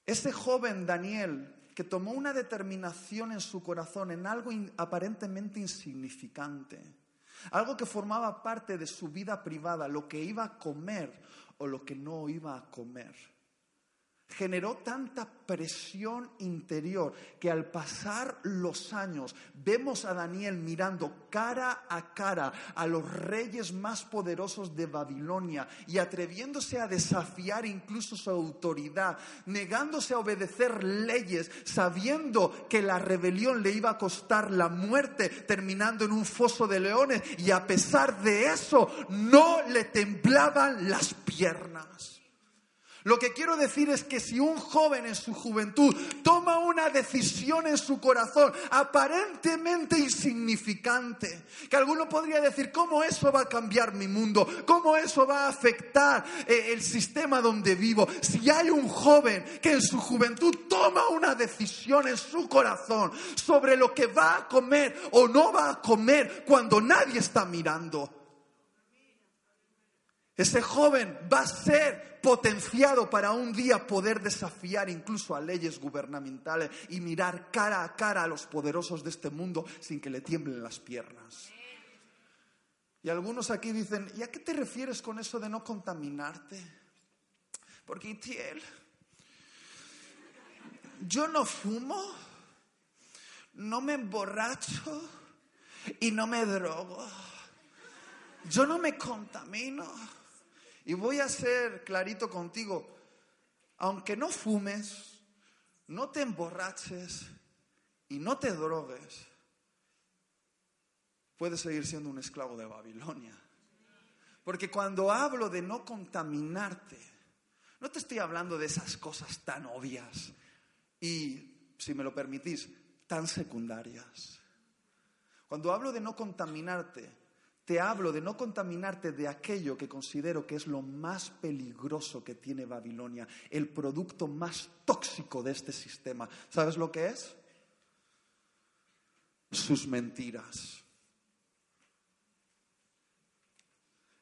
Ese joven Daniel que tomó una determinación en su corazón en algo aparentemente insignificante, algo que formaba parte de su vida privada, lo que iba a comer o lo que no iba a comer generó tanta presión interior que al pasar los años vemos a Daniel mirando cara a cara a los reyes más poderosos de Babilonia y atreviéndose a desafiar incluso su autoridad, negándose a obedecer leyes, sabiendo que la rebelión le iba a costar la muerte, terminando en un foso de leones y a pesar de eso no le temblaban las piernas. Lo que quiero decir es que si un joven en su juventud toma una decisión en su corazón aparentemente insignificante, que alguno podría decir, ¿cómo eso va a cambiar mi mundo? ¿Cómo eso va a afectar eh, el sistema donde vivo? Si hay un joven que en su juventud toma una decisión en su corazón sobre lo que va a comer o no va a comer cuando nadie está mirando, ese joven va a ser potenciado para un día poder desafiar incluso a leyes gubernamentales y mirar cara a cara a los poderosos de este mundo sin que le tiemblen las piernas. Y algunos aquí dicen, ¿y a qué te refieres con eso de no contaminarte? Porque Itiel, yo no fumo, no me emborracho y no me drogo. Yo no me contamino. Y voy a ser clarito contigo, aunque no fumes, no te emborraches y no te drogues, puedes seguir siendo un esclavo de Babilonia. Porque cuando hablo de no contaminarte, no te estoy hablando de esas cosas tan obvias y, si me lo permitís, tan secundarias. Cuando hablo de no contaminarte, te hablo de no contaminarte de aquello que considero que es lo más peligroso que tiene Babilonia, el producto más tóxico de este sistema. ¿Sabes lo que es? Sus mentiras.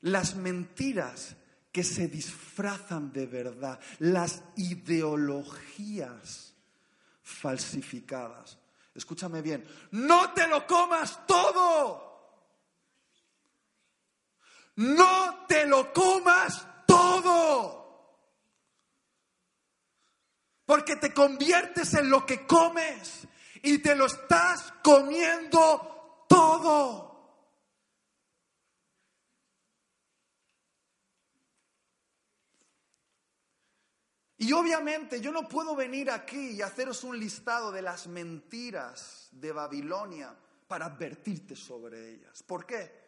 Las mentiras que se disfrazan de verdad, las ideologías falsificadas. Escúchame bien, no te lo comas todo. No te lo comas todo. Porque te conviertes en lo que comes y te lo estás comiendo todo. Y obviamente yo no puedo venir aquí y haceros un listado de las mentiras de Babilonia para advertirte sobre ellas. ¿Por qué?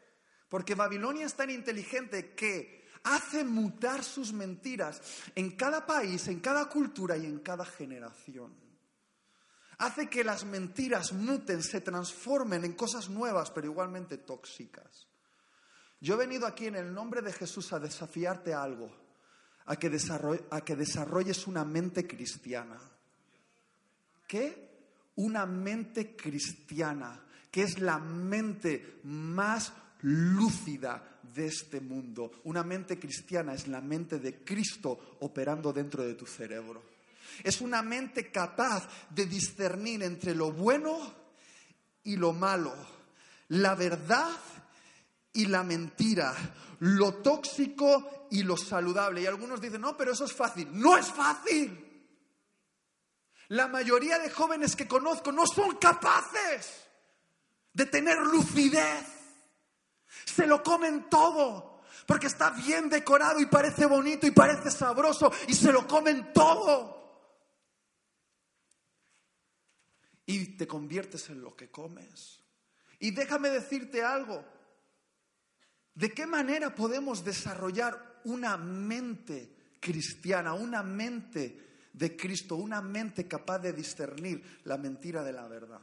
Porque Babilonia es tan inteligente que hace mutar sus mentiras en cada país, en cada cultura y en cada generación. Hace que las mentiras muten, se transformen en cosas nuevas, pero igualmente tóxicas. Yo he venido aquí en el nombre de Jesús a desafiarte algo, a que desarrolles una mente cristiana. ¿Qué? Una mente cristiana, que es la mente más lúcida de este mundo. Una mente cristiana es la mente de Cristo operando dentro de tu cerebro. Es una mente capaz de discernir entre lo bueno y lo malo, la verdad y la mentira, lo tóxico y lo saludable. Y algunos dicen, no, pero eso es fácil. No es fácil. La mayoría de jóvenes que conozco no son capaces de tener lucidez se lo comen todo. Porque está bien decorado y parece bonito y parece sabroso y se lo comen todo. Y te conviertes en lo que comes. Y déjame decirte algo. ¿De qué manera podemos desarrollar una mente cristiana, una mente de Cristo, una mente capaz de discernir la mentira de la verdad?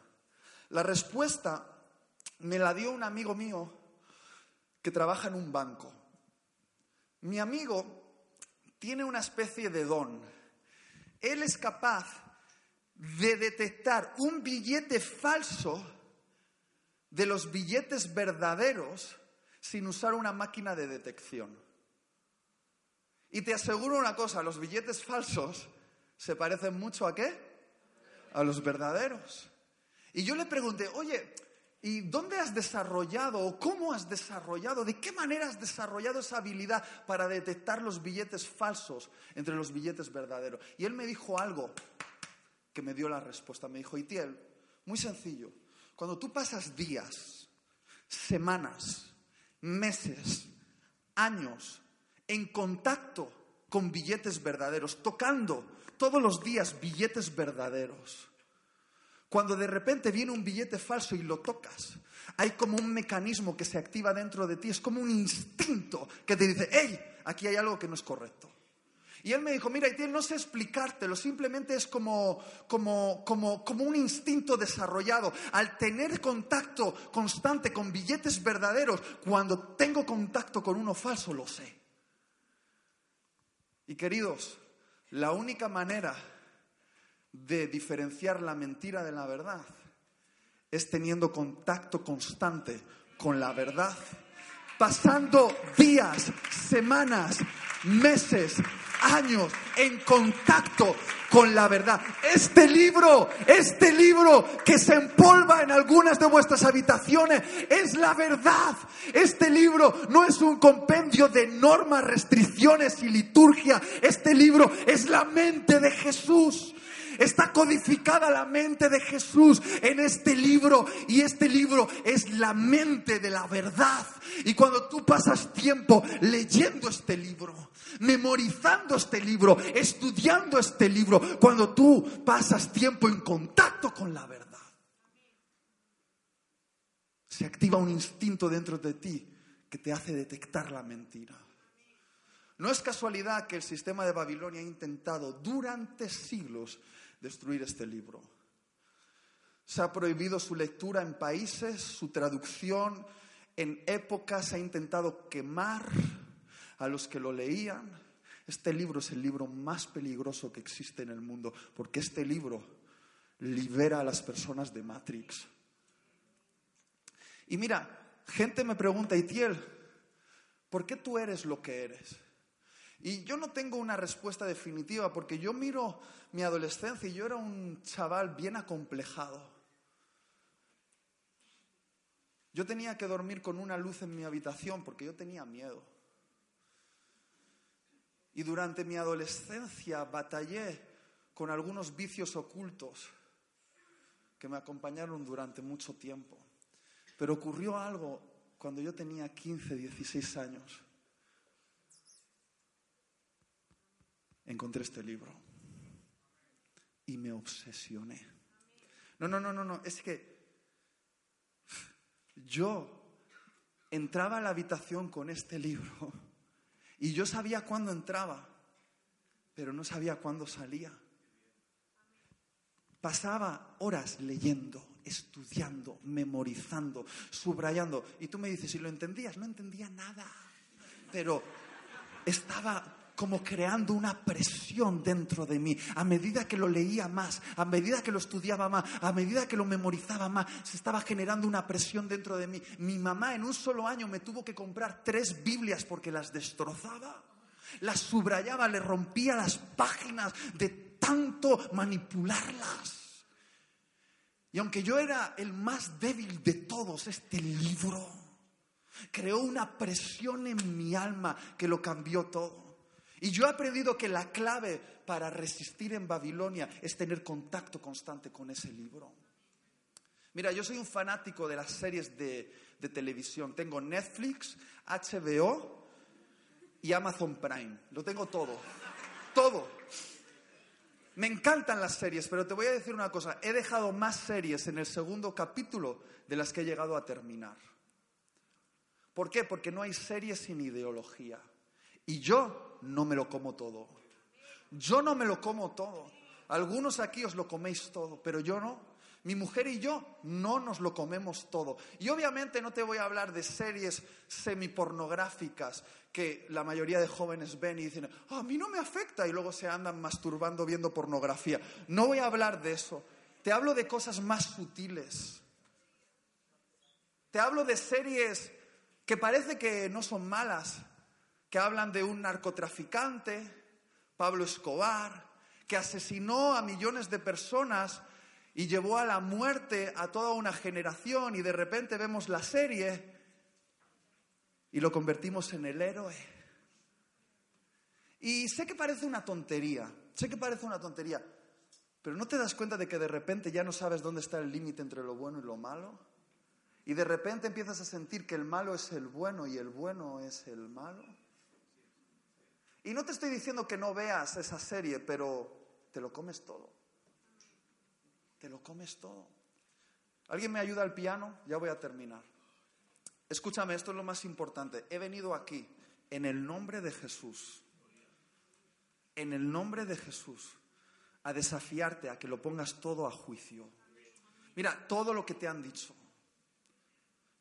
La respuesta me la dio un amigo mío que trabaja en un banco. Mi amigo tiene una especie de don. Él es capaz de detectar un billete falso de los billetes verdaderos sin usar una máquina de detección. Y te aseguro una cosa, los billetes falsos se parecen mucho a qué? A los verdaderos. Y yo le pregunté, oye, ¿y dónde has desarrollado o cómo has desarrollado, de qué manera has desarrollado esa habilidad para detectar los billetes falsos entre los billetes verdaderos? Y él me dijo algo que me dio la respuesta. Me dijo, Itiel, muy sencillo, cuando tú pasas días, semanas, meses, años en contacto con billetes verdaderos, tocando todos los días billetes verdaderos, cuando de repente viene un billete falso y lo tocas, hay como un mecanismo que se activa dentro de ti, es como un instinto que te dice, hey, aquí hay algo que no es correcto. Y él me dijo, mira, Itiel, no sé explicártelo, simplemente es como, como, como, como un instinto desarrollado. Al tener contacto constante con billetes verdaderos, cuando tengo contacto con uno falso, lo sé. Y queridos, la única manera de diferenciar la mentira de la verdad es teniendo contacto constante con la verdad, pasando días, semanas, meses, años en contacto con la verdad. Este libro, este libro que se empolva en algunas de vuestras habitaciones, es la verdad. Este libro no es un compendio de normas, restricciones y liturgia. Este libro es la mente de Jesús. Está codificada la mente de Jesús en este libro y este libro es la mente de la verdad. Y cuando tú pasas tiempo leyendo este libro, memorizando este libro, estudiando este libro, cuando tú pasas tiempo en contacto con la verdad, se activa un instinto dentro de ti que te hace detectar la mentira. No es casualidad que el sistema de Babilonia ha intentado durante siglos destruir este libro. Se ha prohibido su lectura en países, su traducción en épocas, se ha intentado quemar a los que lo leían. Este libro es el libro más peligroso que existe en el mundo, porque este libro libera a las personas de Matrix. Y mira, gente me pregunta, Itiel, ¿por qué tú eres lo que eres? Y yo no tengo una respuesta definitiva porque yo miro mi adolescencia y yo era un chaval bien acomplejado. Yo tenía que dormir con una luz en mi habitación porque yo tenía miedo. Y durante mi adolescencia batallé con algunos vicios ocultos que me acompañaron durante mucho tiempo. Pero ocurrió algo cuando yo tenía 15, 16 años. Encontré este libro y me obsesioné. No, no, no, no, no, es que yo entraba a la habitación con este libro y yo sabía cuándo entraba, pero no sabía cuándo salía. Pasaba horas leyendo, estudiando, memorizando, subrayando. Y tú me dices, si lo entendías, no entendía nada. Pero estaba como creando una presión dentro de mí. A medida que lo leía más, a medida que lo estudiaba más, a medida que lo memorizaba más, se estaba generando una presión dentro de mí. Mi mamá en un solo año me tuvo que comprar tres Biblias porque las destrozaba. Las subrayaba, le rompía las páginas de tanto manipularlas. Y aunque yo era el más débil de todos, este libro creó una presión en mi alma que lo cambió todo. Y yo he aprendido que la clave para resistir en Babilonia es tener contacto constante con ese libro. Mira, yo soy un fanático de las series de, televisión. Tengo Netflix, HBO y Amazon Prime. Lo tengo todo. Todo. Me encantan las series, pero te voy a decir una cosa. He dejado más series en el segundo capítulo de las que he llegado a terminar. ¿Por qué? Porque no hay series sin ideología. Y yo no me lo como todo. Yo no me lo como todo. Algunos aquí os lo coméis todo, pero yo no. Mi mujer y yo no nos lo comemos todo. Y obviamente no te voy a hablar de series semipornográficas que la mayoría de jóvenes ven y dicen, "Ah, a mí no me afecta y luego se andan masturbando viendo pornografía. No voy a hablar de eso. Te hablo de cosas más sutiles. Te hablo de series que parece que no son malas, que hablan de un narcotraficante, Pablo Escobar, que asesinó a millones de personas y llevó a la muerte a toda una generación y de repente vemos la serie y lo convertimos en el héroe. Y sé que parece una tontería, sé que parece una tontería, pero ¿no te das cuenta de que de repente ya no sabes dónde está el límite entre lo bueno y lo malo? Y de repente empiezas a sentir que el malo es el bueno y el bueno es el malo. Y no te estoy diciendo que no veas esa serie, pero te lo comes todo. Te lo comes todo. ¿Alguien me ayuda al piano? Ya voy a terminar. Escúchame, esto es lo más importante. He venido aquí en el nombre de Jesús. En el nombre de Jesús. A desafiarte a que lo pongas todo a juicio. Mira, todo lo que te han dicho.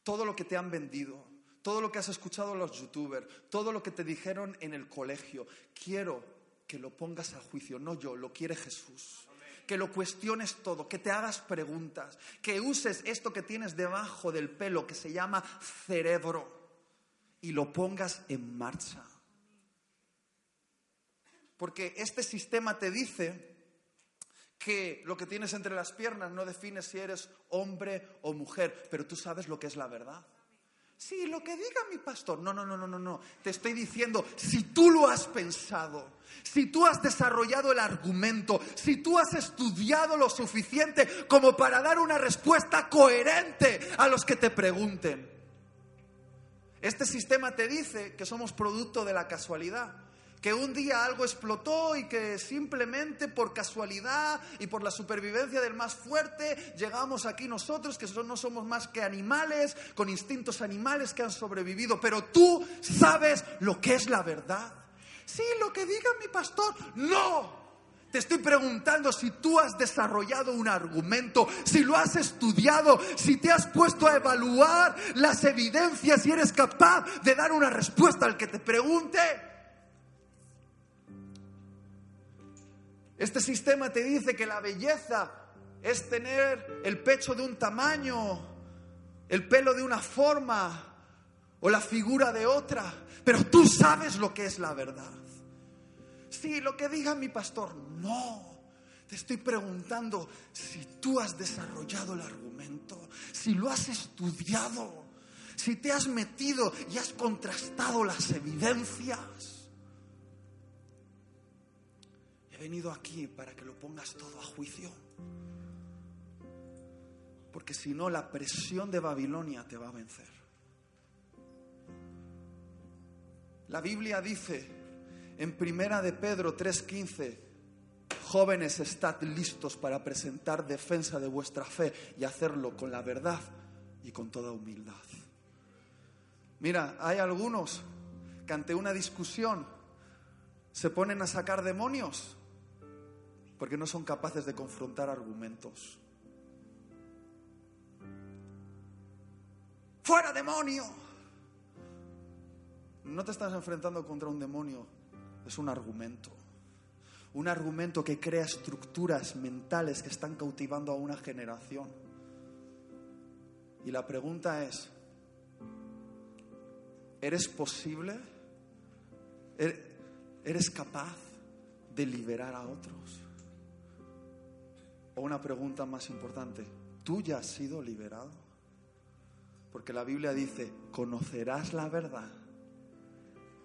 Todo lo que te han vendido. Todo lo que has escuchado los youtubers. Todo lo que te dijeron en el colegio. Quiero que lo pongas a juicio. No yo, lo quiere Jesús que lo cuestiones todo, que te hagas preguntas, que uses esto que tienes debajo del pelo que se llama cerebro y lo pongas en marcha. Porque este sistema te dice que lo que tienes entre las piernas no define si eres hombre o mujer, pero tú sabes lo que es la verdad. Sí, lo que diga mi pastor. No, no, no, no, no, no. Te estoy diciendo, si tú lo has pensado, si tú has desarrollado el argumento, si tú has estudiado lo suficiente como para dar una respuesta coherente a los que te pregunten. Este sistema te dice que somos producto de la casualidad que un día algo explotó y que simplemente por casualidad y por la supervivencia del más fuerte llegamos aquí nosotros, que no somos más que animales, con instintos animales que han sobrevivido, pero tú sabes lo que es la verdad. Sí, lo que diga mi pastor, no. Te estoy preguntando si tú has desarrollado un argumento, si lo has estudiado, si te has puesto a evaluar las evidencias y eres capaz de dar una respuesta al que te pregunte. Este sistema te dice que la belleza es tener el pecho de un tamaño, el pelo de una forma o la figura de otra, pero tú sabes lo que es la verdad. Sí, lo que diga mi pastor, no. Te estoy preguntando si tú has desarrollado el argumento, si lo has estudiado, si te has metido y has contrastado las evidencias. Venido aquí para que lo pongas todo a juicio. Porque si no, la presión de Babilonia te va a vencer. La Biblia dice en Primera de Pedro 3:15, jóvenes, estad listos para presentar defensa de vuestra fe y hacerlo con la verdad y con toda humildad. Mira, hay algunos que ante una discusión se ponen a sacar demonios porque no son capaces de confrontar argumentos. ¡Fuera demonio! No te estás enfrentando contra un demonio, es un argumento. Un argumento que crea estructuras mentales que están cautivando a una generación. Y la pregunta es, ¿eres posible? ¿Er-, ¿Eres capaz de liberar a otros? O una pregunta más importante, ¿tú ya has sido liberado? Porque la Biblia dice, conocerás la verdad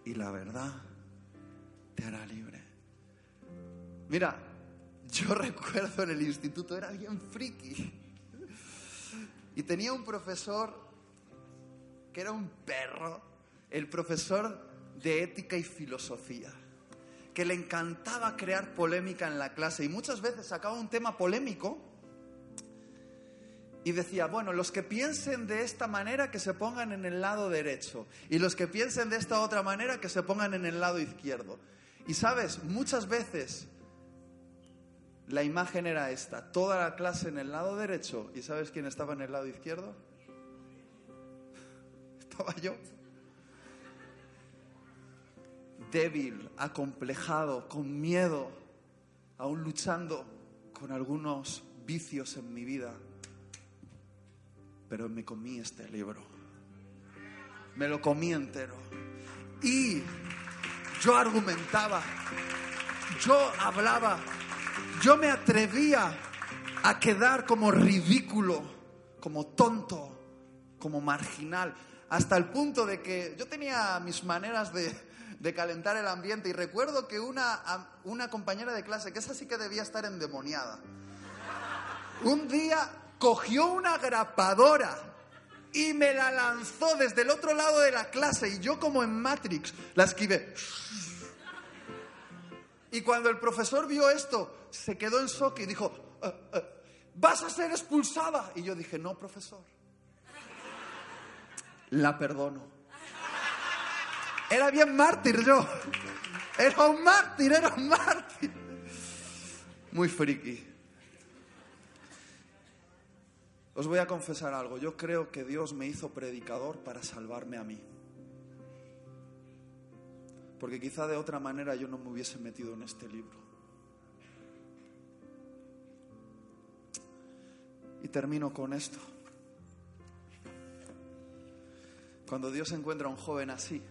y la verdad te hará libre. Mira, yo [laughs] recuerdo en el instituto, era bien friki. Y tenía un profesor que era un perro, el profesor de ética y filosofía que le encantaba crear polémica en la clase y muchas veces sacaba un tema polémico y decía, bueno, los que piensen de esta manera que se pongan en el lado derecho y los que piensen de esta otra manera que se pongan en el lado izquierdo. Y sabes, muchas veces la imagen era esta, toda la clase en el lado derecho y ¿sabes quién estaba en el lado izquierdo? [laughs] Estaba yo. Débil, acomplejado, con miedo, aún luchando con algunos vicios en mi vida. Pero me comí este libro. Me lo comí entero. Y yo argumentaba, yo hablaba, yo me atrevía a quedar como ridículo, como tonto, como marginal, hasta el punto de que yo tenía mis maneras de, de calentar el ambiente y recuerdo que una, una compañera de clase, que esa sí que debía estar endemoniada, un día cogió una grapadora y me la lanzó desde el otro lado de la clase y yo como en Matrix la esquivé. Y cuando el profesor vio esto, se quedó en shock y dijo, "Eh, eh, vas a ser expulsada. Y yo dije, no, profesor, la perdono. Era bien mártir yo. Era un mártir, era un mártir. Muy friki. Os voy a confesar algo. Yo creo que Dios me hizo predicador para salvarme a mí. Porque quizá de otra manera yo no me hubiese metido en este libro. Y termino con esto. Cuando Dios encuentra a un joven así,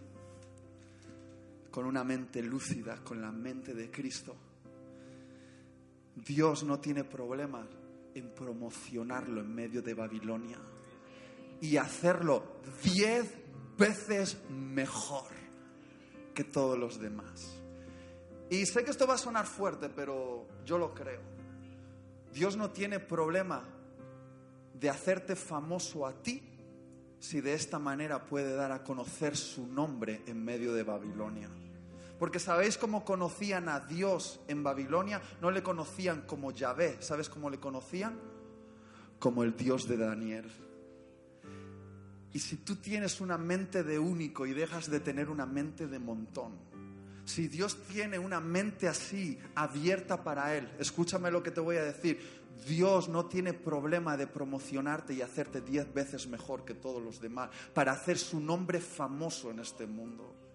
con una mente lúcida, con la mente de Cristo, Dios no tiene problema en promocionarlo en medio de Babilonia y hacerlo diez veces mejor que todos los demás. Y sé que esto va a sonar fuerte, pero yo lo creo. Dios no tiene problema de hacerte famoso a ti si de esta manera puede dar a conocer su nombre en medio de Babilonia. Porque sabéis cómo conocían a Dios en Babilonia, no le conocían como Yahvé, ¿sabes cómo le conocían? Como el Dios de Daniel. Y si tú tienes una mente de único y dejas de tener una mente de montón, si Dios tiene una mente así, abierta para Él, escúchame lo que te voy a decir, Dios no tiene problema de promocionarte y hacerte diez veces mejor que todos los demás para hacer su nombre famoso en este mundo.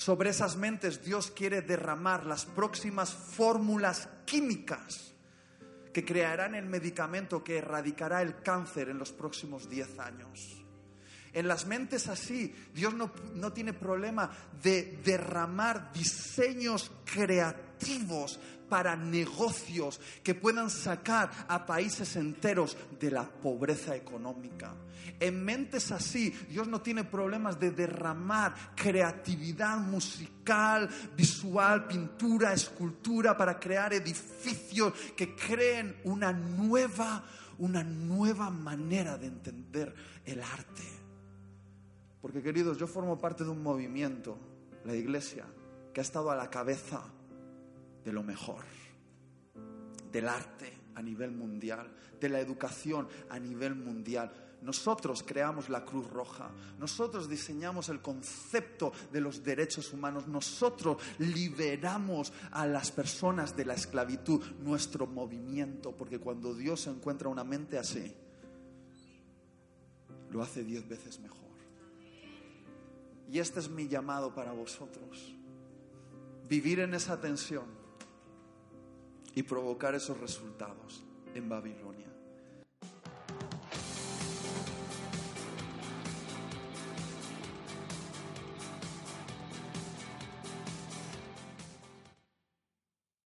Sobre esas mentes Dios quiere derramar las próximas fórmulas químicas que crearán el medicamento que erradicará el cáncer en los próximos diez años. En las mentes así, Dios no, no, tiene problema de derramar diseños creativos para negocios que puedan sacar a países enteros de la pobreza económica. En mentes así, Dios no tiene problemas de derramar creatividad musical, visual, pintura, escultura para crear edificios que creen una nueva, una nueva manera de entender el arte. Porque queridos, yo formo parte de un movimiento, la iglesia, que ha estado a la cabeza de lo mejor, del arte a nivel mundial, de la educación a nivel mundial. Nosotros creamos la Cruz Roja, nosotros diseñamos el concepto de los derechos humanos, nosotros liberamos a las personas de la esclavitud, nuestro movimiento, porque cuando Dios encuentra una mente así, lo hace diez veces mejor. Y este es mi llamado para vosotros. Vivir en esa tensión y provocar esos resultados en Babilonia.